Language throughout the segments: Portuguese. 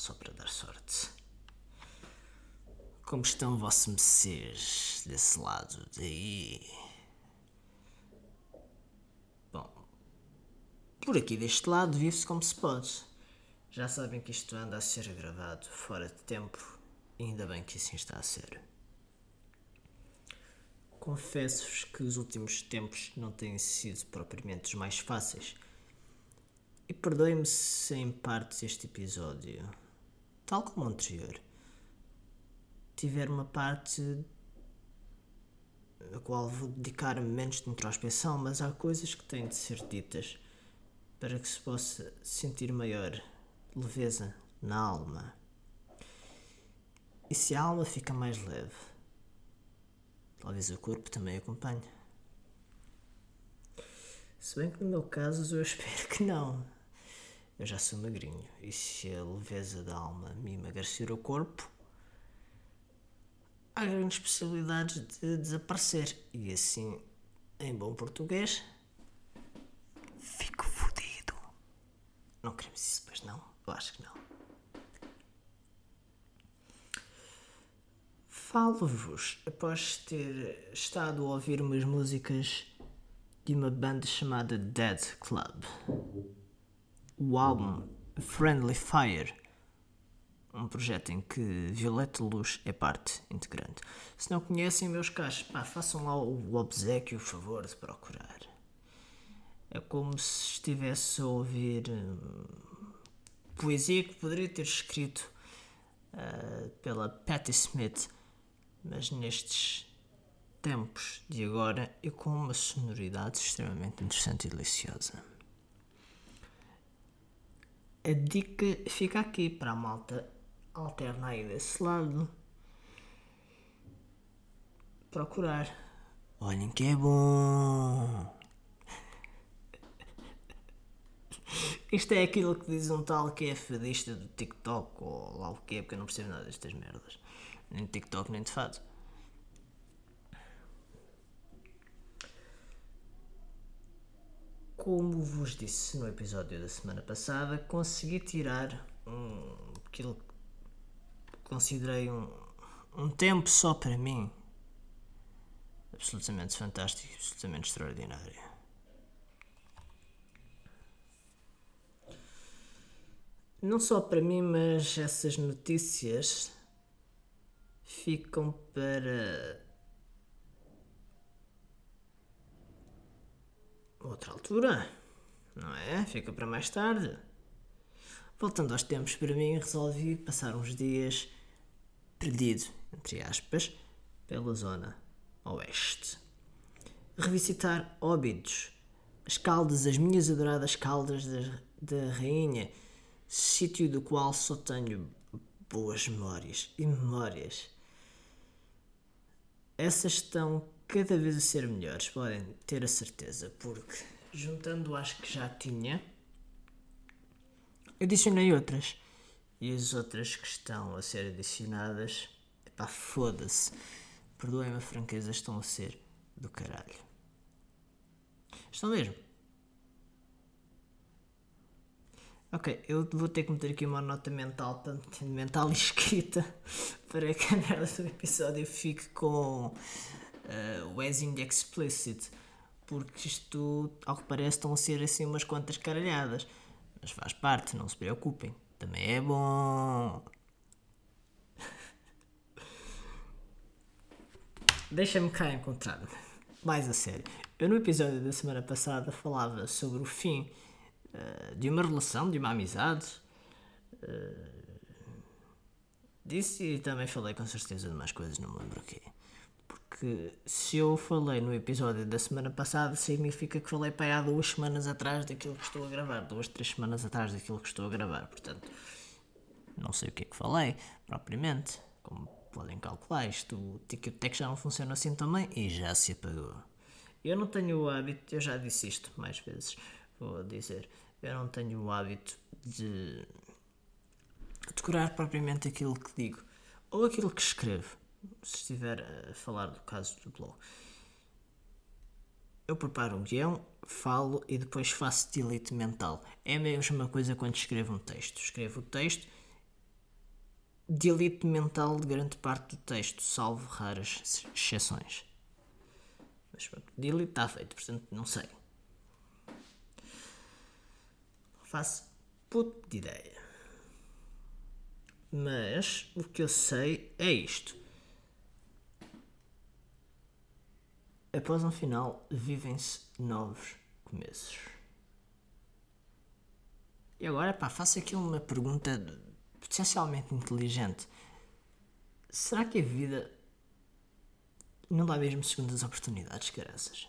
só para dar sorte. Como estão vossos meceres desse lado daí? Bom, por aqui deste lado vive-se como se pode. Já sabem que isto anda a ser gravado fora de tempo ainda bem que assim está a ser. Confesso-vos que os últimos tempos não têm sido propriamente os mais fáceis. E perdoe-me se em parte este episódio, tal como o anterior, tiver uma parte a qual vou dedicar menos de introspeção, mas há coisas que têm de ser ditas para que se possa sentir maior leveza na alma. E se a alma fica mais leve, Talvez o corpo também acompanhe. Se bem que no meu caso eu espero que não. Eu já sou magrinho e se a leveza da alma me emagrecer o corpo, há grandes possibilidades de desaparecer. E assim, em bom português, fico fodido. Não queremos isso, pois não? Eu acho que não. Falo-vos após ter estado a ouvir umas músicas de uma banda chamada Dead Club. O álbum Friendly Fire, um projeto em que Violeta Luz é parte integrante. Se não conhecem, meus caros, pá, façam lá o obsequio, o favor de procurar. É como se estivesse a ouvir hum, poesia que poderia ter escrito uh, pela Patti Smith mas nestes tempos de agora e com uma sonoridade extremamente interessante e deliciosa. A dica fica aqui para a malta alterna aí desse lado. Procurar. Olhem que é bom! Isto é aquilo que diz um tal que é fadista do TikTok ou lá o que é, porque eu não percebo nada destas merdas nem de TikTok, nem de fado. Como vos disse no episódio da semana passada, consegui tirar um, aquilo que considerei um, um tempo só para mim. Absolutamente fantástico, absolutamente extraordinário. Não só para mim, mas essas notícias ficam para outra altura, não é? Fica para mais tarde. Voltando aos tempos, para mim, resolvi passar uns dias perdido, entre aspas, pela zona oeste. Revisitar Óbidos, as caldas, as minhas adoradas caldas da, da Rainha, sítio do qual só tenho boas memórias e memórias essas estão cada vez a ser melhores, podem ter a certeza, porque juntando as que já tinha, adicionei outras. E as outras que estão a ser adicionadas, pá, foda-se. Perdoem-me a franqueza, estão a ser do caralho. Estão mesmo. Ok, eu vou ter que meter aqui uma nota mental, mental e escrita para que a merda do episódio fique com uh, as in explicit, porque isto, ao que parece, estão a ser assim umas quantas caralhadas. Mas faz parte, não se preocupem, também é bom. Deixa-me cá encontrar mais a sério. Eu no episódio da semana passada falava sobre o fim uh, de uma relação, de uma amizade. Uh, Disse e também falei com certeza de mais coisas, não me lembro o quê. Porque se eu falei no episódio da semana passada, significa que falei para aí há duas semanas atrás daquilo que estou a gravar. Duas, três semanas atrás daquilo que estou a gravar. Portanto, não sei o que é que falei, propriamente. Como podem calcular, isto, o TikTok já não funciona assim também e já se apagou. Eu não tenho o hábito, eu já disse isto mais vezes, vou dizer, eu não tenho o hábito de decorar propriamente aquilo que digo ou aquilo que escrevo, se estiver a falar do caso do blog. eu preparo um guião, falo e depois faço delete mental. É a mesma coisa quando escrevo um texto. Escrevo o texto, delete mental de grande parte do texto, salvo raras exceções. Mas pronto, delete está feito, portanto não sei. Faço puto de ideia. Mas o que eu sei é isto. Após um final, vivem-se novos começos. E agora, pá, faço aqui uma pergunta potencialmente inteligente. Será que a vida não dá mesmo segundas oportunidades, graças?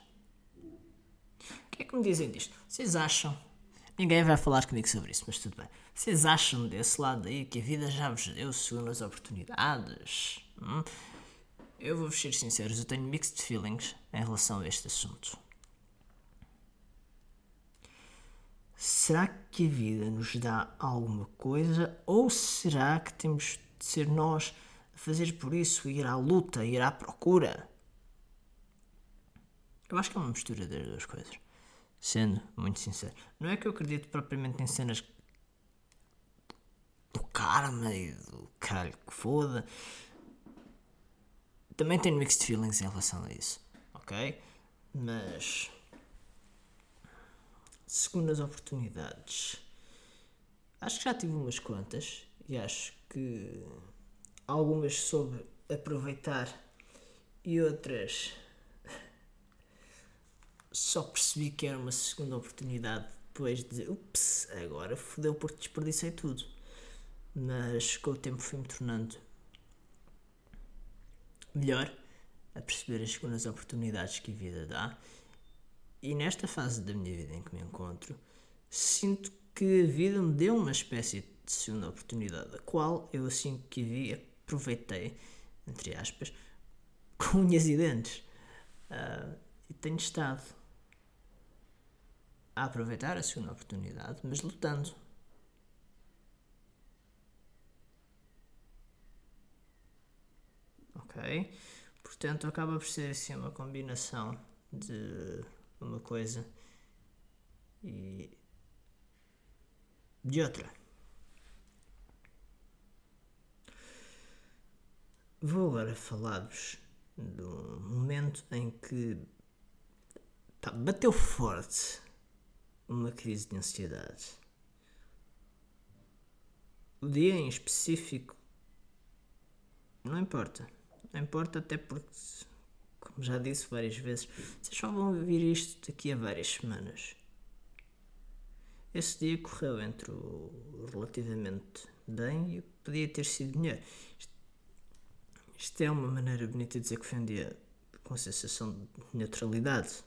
O que é que me dizem disto? Vocês acham? Ninguém vai falar comigo sobre isso, mas tudo bem. Vocês acham desse lado aí que a vida já vos deu segundas oportunidades? Hum? Eu vou ser sincero, eu tenho mixed feelings em relação a este assunto. Será que a vida nos dá alguma coisa ou será que temos de ser nós a fazer por isso, ir à luta, ir à procura? Eu acho que é uma mistura das duas coisas. Sendo muito sincero. Não é que eu acredito propriamente em cenas do karma e do caralho que foda. Também tenho mixed feelings em relação a isso. Ok? Mas. Segundas oportunidades. Acho que já tive umas quantas e acho que algumas soube aproveitar e outras só percebi que era uma segunda oportunidade depois de dizer, ups, agora fodeu porque desperdicei tudo. Mas com o tempo fui-me tornando melhor a perceber as segundas oportunidades que a vida dá. E nesta fase da minha vida em que me encontro, sinto que a vida me deu uma espécie de segunda oportunidade, a qual eu assim que vi aproveitei, entre aspas, com unhas e dentes. Uh, e tenho estado a aproveitar a segunda oportunidade, mas lutando. Ok? Portanto, acaba por ser assim uma combinação de uma coisa e de outra. Vou agora falar-vos de um momento em que bateu forte uma crise de ansiedade. O dia em específico não importa. Não importa até porque, como já disse várias vezes, vocês só vão ouvir isto daqui a várias semanas. Esse dia correu entre o relativamente bem e o que podia ter sido melhor. Isto, isto é uma maneira bonita de dizer que foi um dia com sensação de neutralidade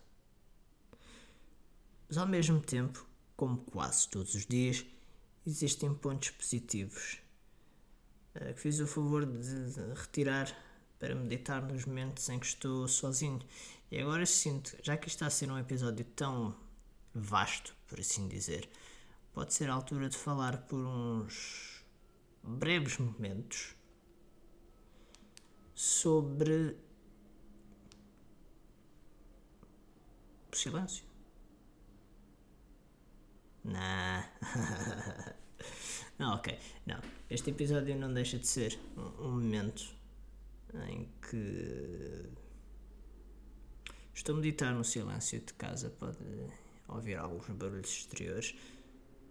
mas ao mesmo tempo, como quase todos os dias, existem pontos positivos eh, que fiz o favor de retirar para meditar nos momentos em que estou sozinho. E agora sinto, já que está a ser um episódio tão vasto, por assim dizer, pode ser a altura de falar por uns breves momentos sobre o silêncio. Nah. não, ok. Não. Este episódio não deixa de ser um momento em que estou a meditar no silêncio de casa. Pode ouvir alguns barulhos exteriores.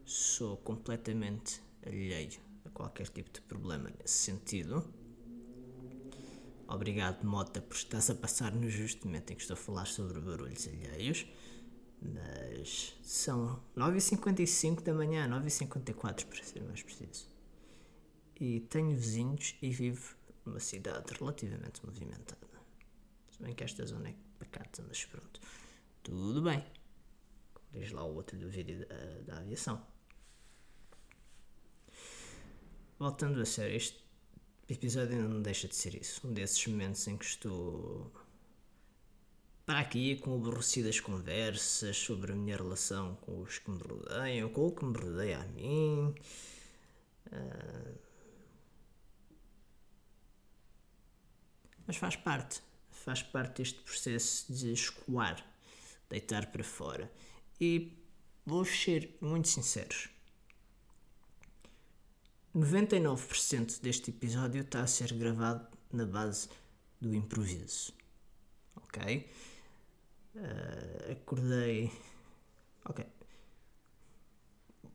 Sou completamente alheio a qualquer tipo de problema nesse sentido. Obrigado, Mota, por estás a passar no justo momento em que estou a falar sobre barulhos alheios. Mas são 9h55 da manhã, 9h54 para ser mais preciso. E tenho vizinhos e vivo numa cidade relativamente movimentada. Se bem que esta zona é pacata, mas pronto. Tudo bem. Diz lá o outro do vídeo da, da aviação. Voltando a sério, este episódio não deixa de ser isso. Um desses momentos em que estou para aqui com aborrecidas conversas sobre a minha relação com os que me rodeiam, com o que me rodeia a mim. Uh... Mas faz parte, faz parte deste processo de escoar, deitar para fora. E vou-vos ser muito sinceros. 99% deste episódio está a ser gravado na base do improviso. Ok? Uh, acordei. Ok.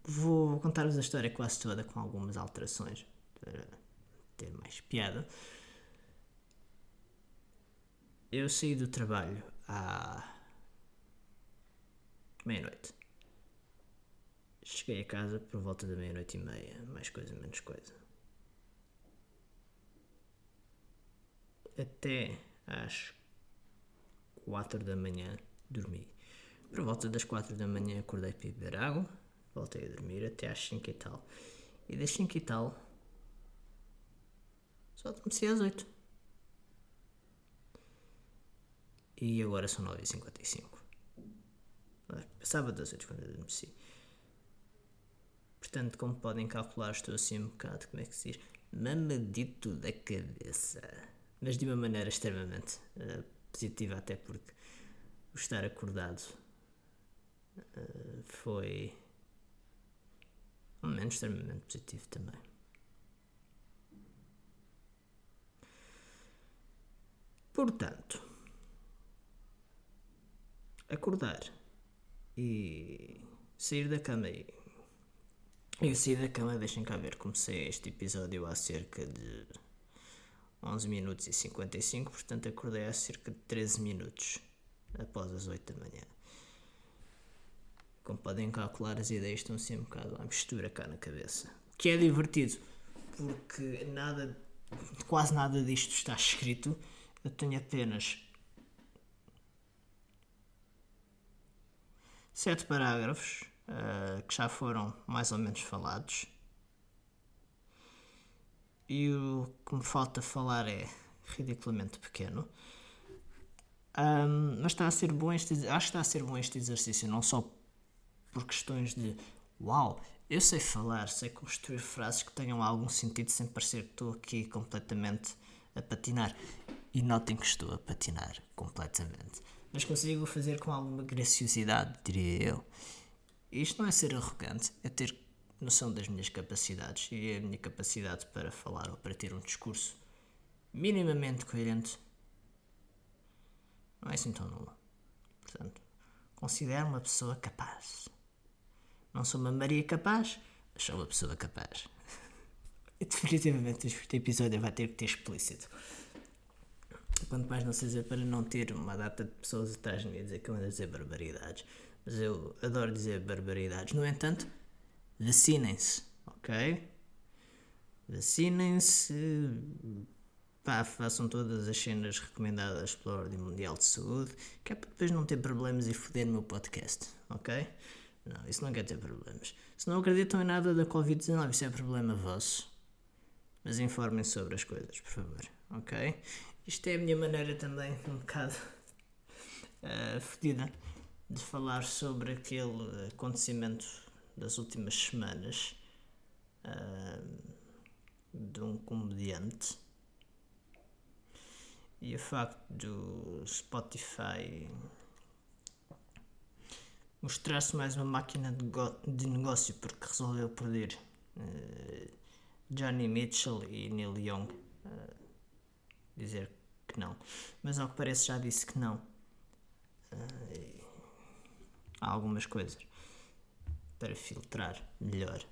Vou contar-vos a história quase toda com algumas alterações para ter mais piada. Eu saí do trabalho à meia-noite. Cheguei a casa por volta da meia-noite e meia, mais coisa, menos coisa. Até às quatro da manhã dormi. Por volta das quatro da manhã acordei para beber água, voltei a dormir até às cinco e tal. E das cinco e tal só adormeci às oito. E agora são nove e cinquenta e cinco. Passava das oito quando adormeci. Portanto, como podem calcular, estou assim um bocado, como é que se diz? Mamadito da cabeça. Mas de uma maneira extremamente uh, positiva, até porque o estar acordado uh, foi um momento extremamente positivo também. Portanto, acordar e sair da cama e eu saí da cama, deixem cá ver, comecei este episódio há cerca de 11 minutos e 55, portanto acordei há cerca de 13 minutos após as 8 da manhã. Como podem calcular, as ideias estão assim um bocado à mistura cá na cabeça. Que é divertido, porque nada, quase nada disto está escrito. Eu tenho apenas sete parágrafos uh, que já foram mais ou menos falados. E o que me falta falar é ridiculamente pequeno. Um, mas está a ser bom este, acho que está a ser bom este exercício, não só por questões de uau, eu sei falar, sei construir frases que tenham algum sentido sem parecer que estou aqui completamente a patinar. E notem que estou a patinar completamente. Mas consigo fazer com alguma graciosidade, diria eu. Isto não é ser arrogante, é ter noção das minhas capacidades e a minha capacidade para falar ou para ter um discurso minimamente coerente não é assim tão nula. Portanto, considero uma pessoa capaz. Não sou uma Maria capaz, mas sou uma pessoa capaz. E definitivamente este episódio vai ter que ter explícito. Quanto mais não seja para não ter uma data de pessoas atrás de mim a dizer que eu ando a dizer barbaridades mas eu adoro dizer barbaridades. No entanto, vacinem-se, ok? Vacinem-se, pá, façam todas as cenas recomendadas pela Ordem Mundial de Saúde, que é para depois não ter problemas e foder no meu podcast, ok? Não, isso não quer ter problemas. Se não acreditam em nada da Covid-19, isso é problema vosso. Mas informem sobre as coisas, por favor, ok? Isto é a minha maneira também, um bocado uh, fodida de falar sobre aquele acontecimento das últimas semanas uh, de um comediante. E o facto do Spotify mostrar-se mais uma máquina de, de, negócio porque resolveu perder uh, Johnny Mitchell e Neil Young uh, dizer que não mas ao que parece já disse que não uh, há algumas coisas para filtrar melhor.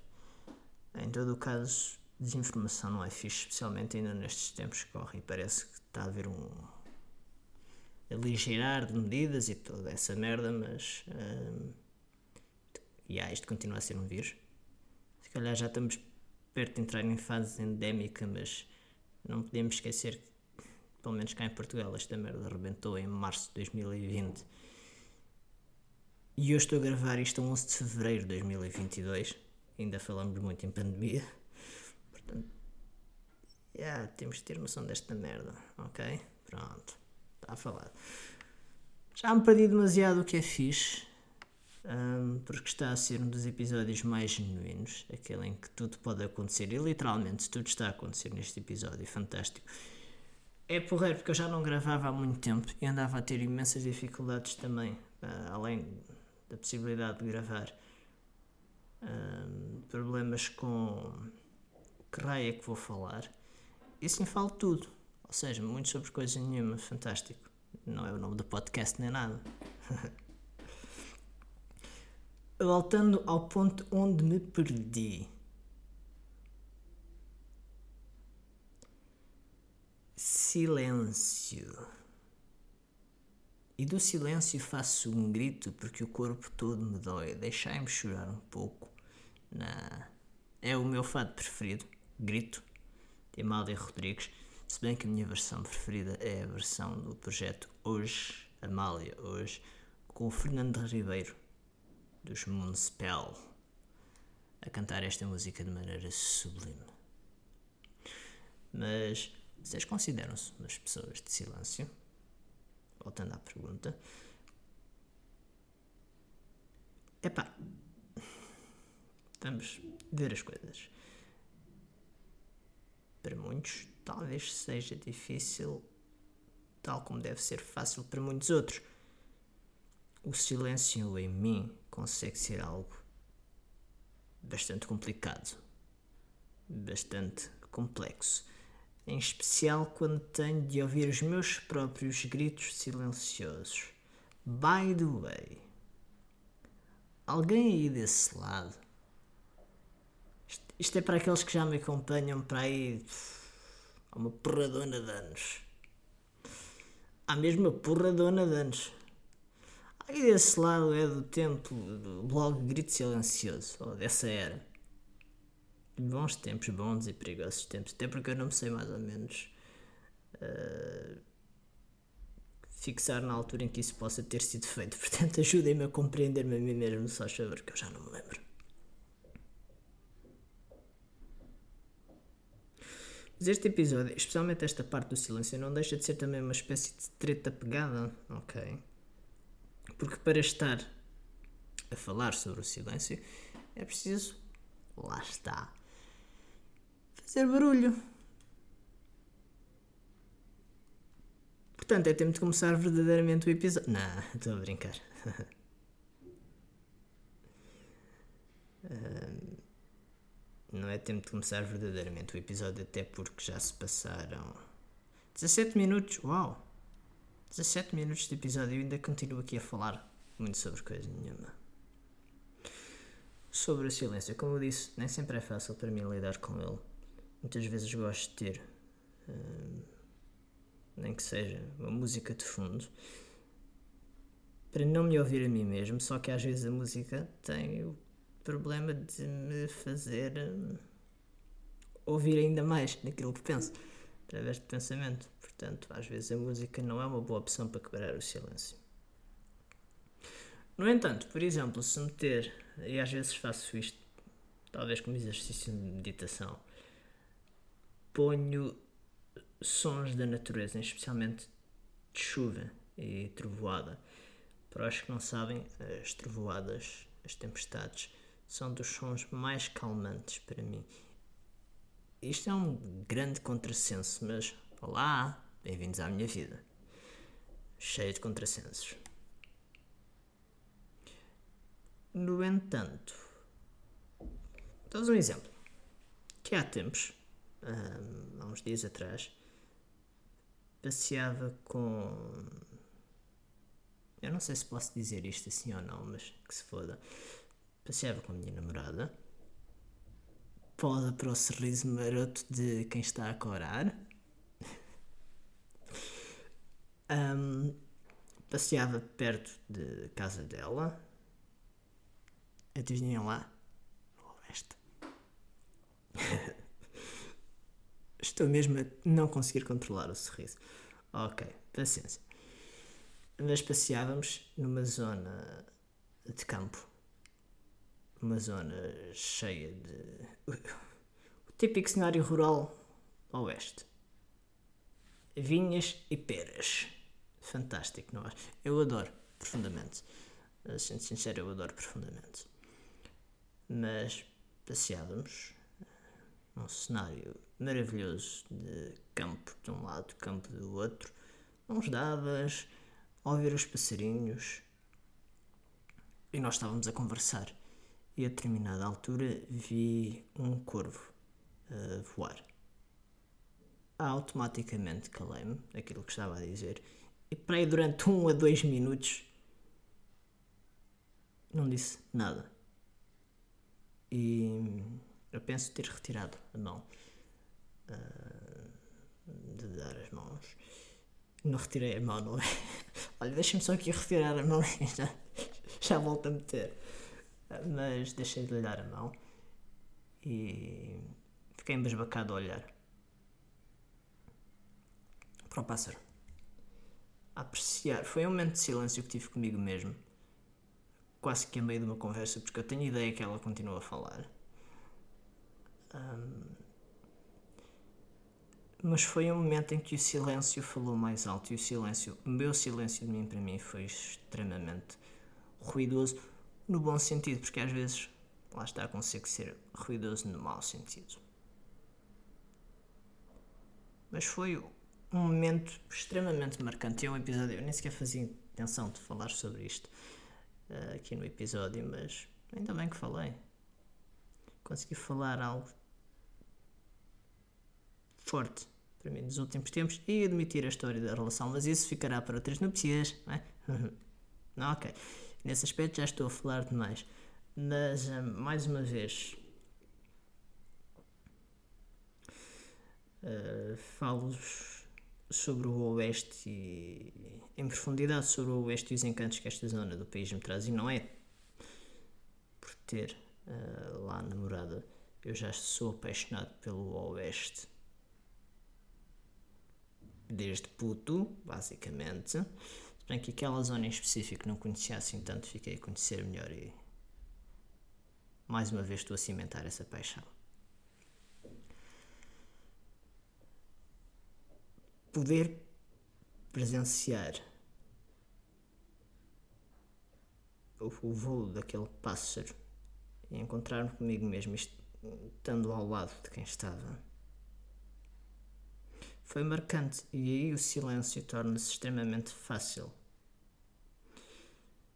Em todo o caso, desinformação não é fixe, especialmente ainda nestes tempos que correm. Parece que está a haver um aligeirar de medidas e toda essa merda, mas. Hum, e ah, isto continua a ser um vírus. Se calhar já estamos perto de entrar em fase endémica, mas não podemos esquecer que, pelo menos cá em Portugal, esta merda arrebentou em março de 2020 e eu estou a gravar isto a 11 de fevereiro de 2022. Ainda falamos muito em pandemia. Portanto, yeah, temos de ter noção desta merda, ok? Pronto, está falado. Já me perdi demasiado o que é fixe, um, porque está a ser um dos episódios mais genuínos, aquele em que tudo pode acontecer, e literalmente tudo está a acontecer neste episódio, fantástico. É porreiro porque eu já não gravava há muito tempo e andava a ter imensas dificuldades também uh, além da possibilidade de gravar, uh, problemas com que raio é que vou falar, e assim falo tudo. Ou seja, muito sobre coisa nenhuma, fantástico. Não é o nome do podcast nem nada. Voltando ao ponto onde me perdi. Silêncio. E do silêncio faço um grito porque o corpo todo me dói. Deixai-me chorar um pouco. Na... É o meu fado preferido. Grito. De Amália Rodrigues. Se bem que a minha versão preferida é a versão do projeto Hoje, Amália Hoje, com o Fernando Ribeiro, dos Moonspell, a cantar esta música de maneira sublime. Mas vocês consideram-se umas pessoas de silêncio? Voltando à pergunta. Epá, vamos ver as coisas. Para muitos, talvez seja difícil, tal como deve ser fácil para muitos outros. O silêncio em mim consegue ser algo bastante complicado, bastante complexo em especial quando tenho de ouvir os meus próprios gritos silenciosos. By the way, alguém aí desse lado? Isto, é para aqueles que já me acompanham para aí há uma porradona de anos. Há mesmo uma porradona de anos. Aí desse lado é do tempo do blog Grito Silencioso, ou dessa era bons tempos, bons e perigosos tempos, até porque eu não sei mais ou menos uh, fixar na altura em que isso possa ter sido feito. Portanto, ajudem-me a compreender-me a mim mesmo, só saber que eu já não me lembro. Mas este episódio, especialmente esta parte do silêncio, não deixa de ser também uma espécie de treta pegada, ok? Porque para estar a falar sobre o silêncio é preciso, lá está, fazer barulho. Portanto, é tempo de começar verdadeiramente o episódio. Não, estou a brincar. não é tempo de começar verdadeiramente o episódio, até porque já se passaram 17 minutos. Uau! 17 minutos de episódio e ainda continuo aqui a falar muito sobre coisa nenhuma. Sobre o silêncio, como eu disse, nem sempre é fácil para mim lidar com ele muitas vezes gosto de ter, uh, nem que seja uma música de fundo, para não me ouvir a mim mesmo, só que às vezes a música tem o problema de me fazer uh, ouvir ainda mais naquilo que penso, através de pensamento. Portanto, às vezes a música não é uma boa opção para quebrar o silêncio. No entanto, por exemplo, se meter, e às vezes faço isto, talvez como exercício de meditação, ponho sons da natureza, especialmente de chuva e trovoada. Para os que não sabem, as trovoadas, as tempestades, são dos sons mais calmantes para mim. Isto é um grande contrassenso, mas olá, bem-vindos à minha vida. Cheia de contrassensos. No entanto, dou um exemplo. Que há tempos há uns dias atrás, passeava com. Eu não sei se posso dizer isto assim ou não, mas que se foda. Passeava com a minha namorada. Poda para o sorriso maroto de quem está a corar. um, passeava perto de casa dela. Adivinham lá? O oeste. Estou mesmo a não conseguir controlar o sorriso. Ok, paciência. Nós passeávamos numa zona de campo. Uma zona cheia de. O típico cenário rural oeste. Vinhas e peras. Fantástico, não é? Eu adoro profundamente. Sendo sincero, eu adoro profundamente. Mas passeávamos num cenário maravilhoso de campo de um lado, campo do outro, uns davas, ouvir os passarinhos, e nós estávamos a conversar. E a determinada altura vi um corvo a voar. Automaticamente calei-me aquilo que estava a dizer e para aí durante um a dois minutos não disse nada. E eu penso ter retirado a mão uh, de dar as mãos. Não retirei a mão, não é? Olha, deixa-me só aqui retirar a mão e já, já volto a meter. Mas deixei de lhe dar a mão e fiquei embasbacado a olhar para o pássaro. A apreciar. Foi um momento de silêncio que tive comigo mesmo. Quase que a meio de uma conversa, porque eu tenho ideia que ela continua a falar. Um, mas foi um momento em que o silêncio falou mais alto e o silêncio, o meu silêncio de mim para mim foi extremamente ruidoso no bom sentido, porque às vezes lá está consegue ser ruidoso no mau sentido. Mas foi um momento extremamente marcante. É um episódio, eu nem sequer fazia intenção de falar sobre isto uh, aqui no episódio, mas ainda bem que falei. Consegui falar algo forte para mim nos últimos tempos e admitir a história da relação, mas isso ficará para outras nupcias, não é? não, ok. Nesse aspecto já estou a falar demais. Mas, eh, mais uma vez, uh, falo-vos sobre o Oeste e em profundidade sobre o Oeste e os encantos que esta zona do país me traz. E não é por ter uh, lá namorada, eu já sou apaixonado pelo Oeste desde puto, basicamente. Se bem que aquela zona em específico não conhecia assim tanto, fiquei a conhecer melhor e mais uma vez estou a cimentar essa paixão. Poder presenciar o, o voo daquele pássaro e encontrar-me comigo mesmo, estando ao lado de quem estava foi marcante e aí o silêncio torna-se extremamente fácil.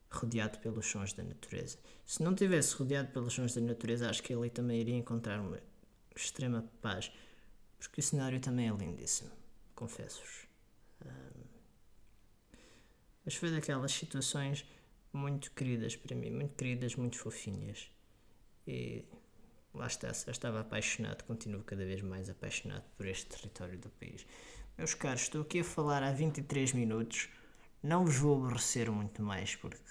Rodeado pelos sons da natureza. Se não tivesse rodeado pelos sons da natureza, acho que ali também iria encontrar uma extrema paz, porque o cenário também é lindíssimo, confesso-vos. Um, mas foi daquelas situações muito queridas para mim, muito queridas, muito fofinhas. E lá está, eu estava apaixonado, continuo cada vez mais apaixonado por este território do país. Meus caros, estou aqui a falar há 23 minutos, não vos vou aborrecer muito mais porque,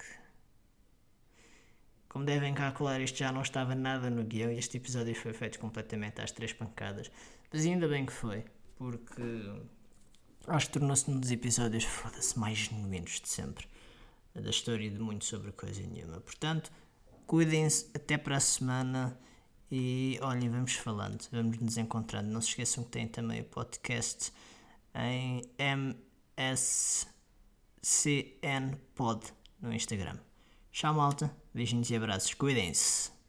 como devem calcular, isto já não estava nada no guião e este episódio foi feito completamente às três pancadas, mas ainda bem que foi, porque acho que tornou-se um dos episódios, foda-se, mais genuínos de sempre, da história de muito sobre coisa nenhuma. Portanto, cuidem-se, até para a semana. E olhem, vamos falando, vamos nos encontrando. Não se esqueçam que tem também o podcast em MSCN Pod no Instagram. Tchau, malta. Beijinhos e abraços. Cuidem-se.